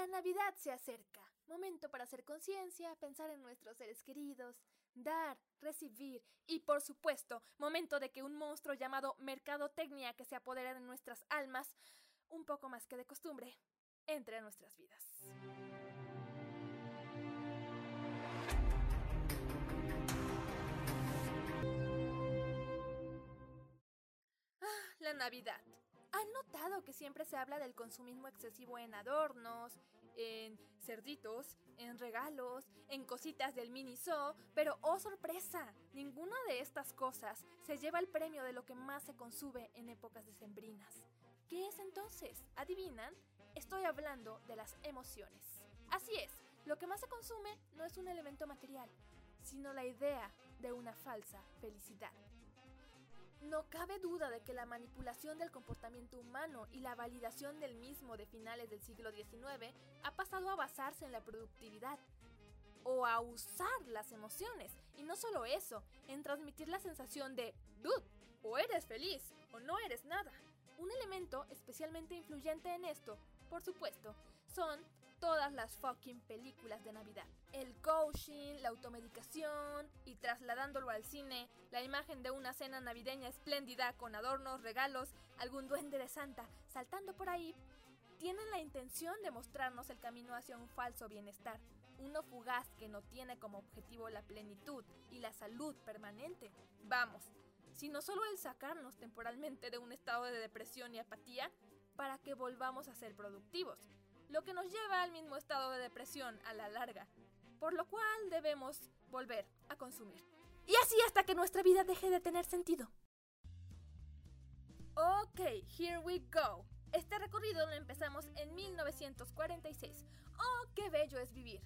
La Navidad se acerca. Momento para hacer conciencia, pensar en nuestros seres queridos, dar, recibir y por supuesto, momento de que un monstruo llamado mercadotecnia que se apodera de nuestras almas, un poco más que de costumbre, entre a nuestras vidas. Ah, la Navidad. ¿Han notado que siempre se habla del consumismo excesivo en adornos, en cerditos, en regalos, en cositas del mini zoo? Pero oh sorpresa, ninguna de estas cosas se lleva el premio de lo que más se consume en épocas decembrinas. ¿Qué es entonces? ¿Adivinan? Estoy hablando de las emociones. Así es, lo que más se consume no es un elemento material, sino la idea de una falsa felicidad. No cabe duda de que la manipulación del comportamiento humano y la validación del mismo de finales del siglo XIX ha pasado a basarse en la productividad o a usar las emociones. Y no solo eso, en transmitir la sensación de, dude, o eres feliz o no eres nada. Un elemento especialmente influyente en esto, por supuesto, son todas las fucking películas de Navidad. El coaching, la automedicación trasladándolo al cine, la imagen de una cena navideña espléndida con adornos, regalos, algún duende de Santa saltando por ahí, tienen la intención de mostrarnos el camino hacia un falso bienestar, uno fugaz que no tiene como objetivo la plenitud y la salud permanente. Vamos, sino solo el sacarnos temporalmente de un estado de depresión y apatía para que volvamos a ser productivos lo que nos lleva al mismo estado de depresión a la larga, por lo cual debemos volver a consumir. Y así hasta que nuestra vida deje de tener sentido. Ok, here we go. Este recorrido lo empezamos en 1946. ¡Oh, qué bello es vivir!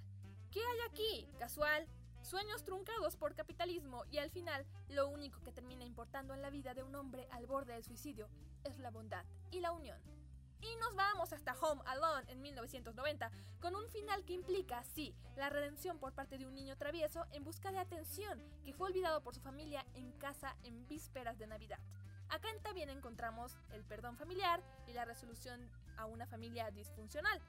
¿Qué hay aquí? Casual, sueños truncados por capitalismo y al final lo único que termina importando en la vida de un hombre al borde del suicidio es la bondad y la unión. Y nos vamos hasta 1990, con un final que implica, sí, la redención por parte de un niño travieso en busca de atención que fue olvidado por su familia en casa en vísperas de Navidad. Acá también encontramos el perdón familiar y la resolución a una familia disfuncional.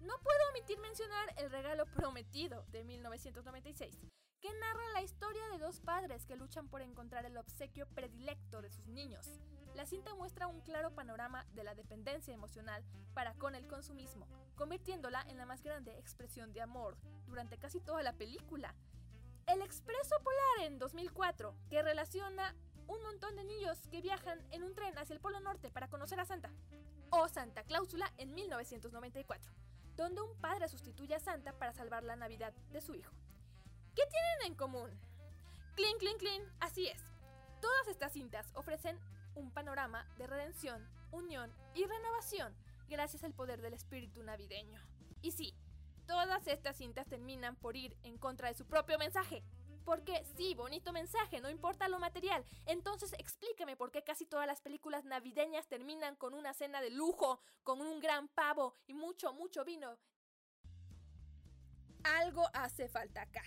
No puedo omitir mencionar El regalo prometido de 1996, que narra la historia de dos padres que luchan por encontrar el obsequio predilecto de sus niños. La cinta muestra un claro panorama de la dependencia emocional para con el consumismo, convirtiéndola en la más grande expresión de amor durante casi toda la película. El Expreso Polar en 2004, que relaciona un montón de niños que viajan en un tren hacia el Polo Norte para conocer a Santa. O Santa Cláusula en 1994, donde un padre sustituye a Santa para salvar la Navidad de su hijo. ¿Qué tienen en común? Clean, clean, clean, así es. Todas estas cintas ofrecen un panorama de redención, unión y renovación gracias al poder del espíritu navideño. Y sí, todas estas cintas terminan por ir en contra de su propio mensaje. Porque sí, bonito mensaje, no importa lo material. Entonces explícame por qué casi todas las películas navideñas terminan con una cena de lujo, con un gran pavo y mucho, mucho vino. Algo hace falta acá.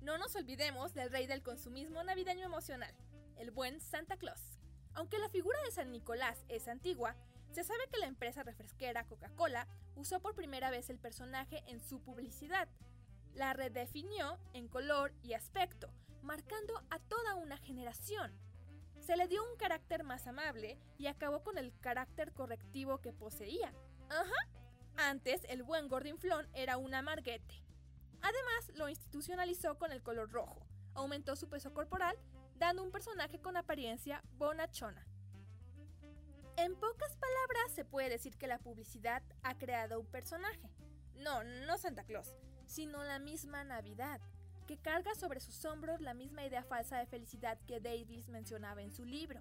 No nos olvidemos del rey del consumismo navideño emocional, el buen Santa Claus. Aunque la figura de San Nicolás es antigua, se sabe que la empresa refresquera Coca-Cola usó por primera vez el personaje en su publicidad. La redefinió en color y aspecto, marcando a toda una generación. Se le dio un carácter más amable y acabó con el carácter correctivo que poseía. Ajá. Antes el buen gordinflón era un amarguete. Además, lo institucionalizó con el color rojo, aumentó su peso corporal dando un personaje con apariencia bonachona. En pocas palabras se puede decir que la publicidad ha creado un personaje. No, no Santa Claus, sino la misma Navidad, que carga sobre sus hombros la misma idea falsa de felicidad que Davis mencionaba en su libro.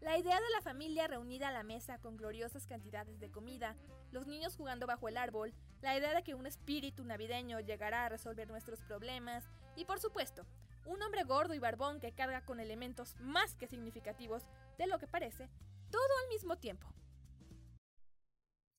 La idea de la familia reunida a la mesa con gloriosas cantidades de comida, los niños jugando bajo el árbol, la idea de que un espíritu navideño llegará a resolver nuestros problemas y por supuesto, un hombre gordo y barbón que carga con elementos más que significativos de lo que parece, todo al mismo tiempo.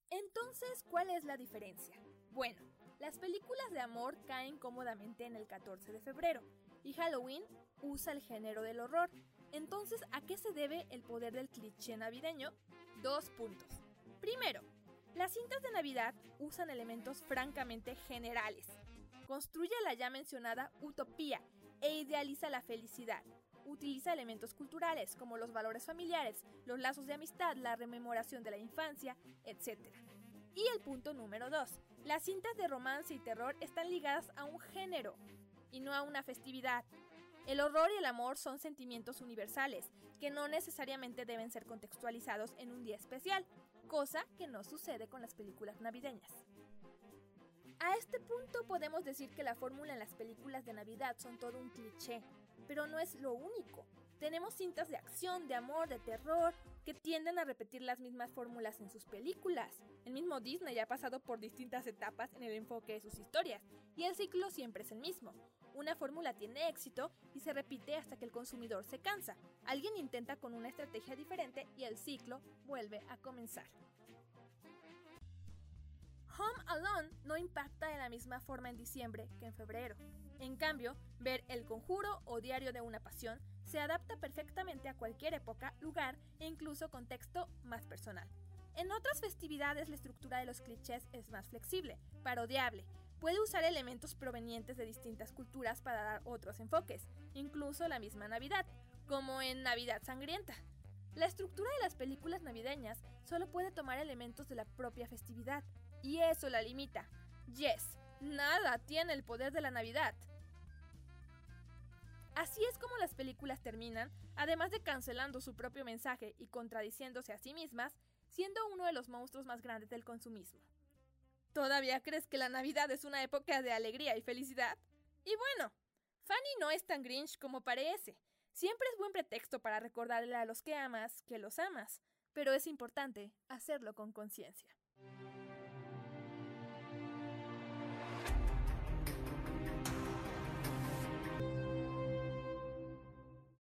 Entonces, ¿cuál es la diferencia? Bueno, las películas de amor caen cómodamente en el 14 de febrero y Halloween usa el género del horror. Entonces, ¿a qué se debe el poder del cliché navideño? Dos puntos. Primero, Las cintas de Navidad usan elementos francamente generales. Construye la ya mencionada utopía e idealiza la felicidad. Utiliza elementos culturales como los valores familiares, los lazos de amistad, la rememoración de la infancia, etc. Y el punto número 2. Las cintas de romance y terror están ligadas a un género y no a una festividad. El horror y el amor son sentimientos universales, que no necesariamente deben ser contextualizados en un día especial, cosa que no sucede con las películas navideñas. A este punto podemos decir que la fórmula en las películas de Navidad son todo un cliché, pero no es lo único. Tenemos cintas de acción, de amor, de terror, que tienden a repetir las mismas fórmulas en sus películas. El mismo Disney ha pasado por distintas etapas en el enfoque de sus historias, y el ciclo siempre es el mismo. Una fórmula tiene éxito y se repite hasta que el consumidor se cansa. Alguien intenta con una estrategia diferente y el ciclo vuelve a comenzar. Home Alone no impacta de la misma forma en diciembre que en febrero. En cambio, ver El Conjuro o Diario de una Pasión se adapta perfectamente a cualquier época, lugar e incluso contexto más personal. En otras festividades la estructura de los clichés es más flexible, parodiable, puede usar elementos provenientes de distintas culturas para dar otros enfoques, incluso la misma Navidad, como en Navidad Sangrienta. La estructura de las películas navideñas solo puede tomar elementos de la propia festividad, y eso la limita. Yes, nada tiene el poder de la Navidad. Así es como las películas terminan, además de cancelando su propio mensaje y contradiciéndose a sí mismas, siendo uno de los monstruos más grandes del consumismo. ¿Todavía crees que la Navidad es una época de alegría y felicidad? Y bueno, Fanny no es tan grinch como parece. Siempre es buen pretexto para recordarle a los que amas que los amas, pero es importante hacerlo con conciencia.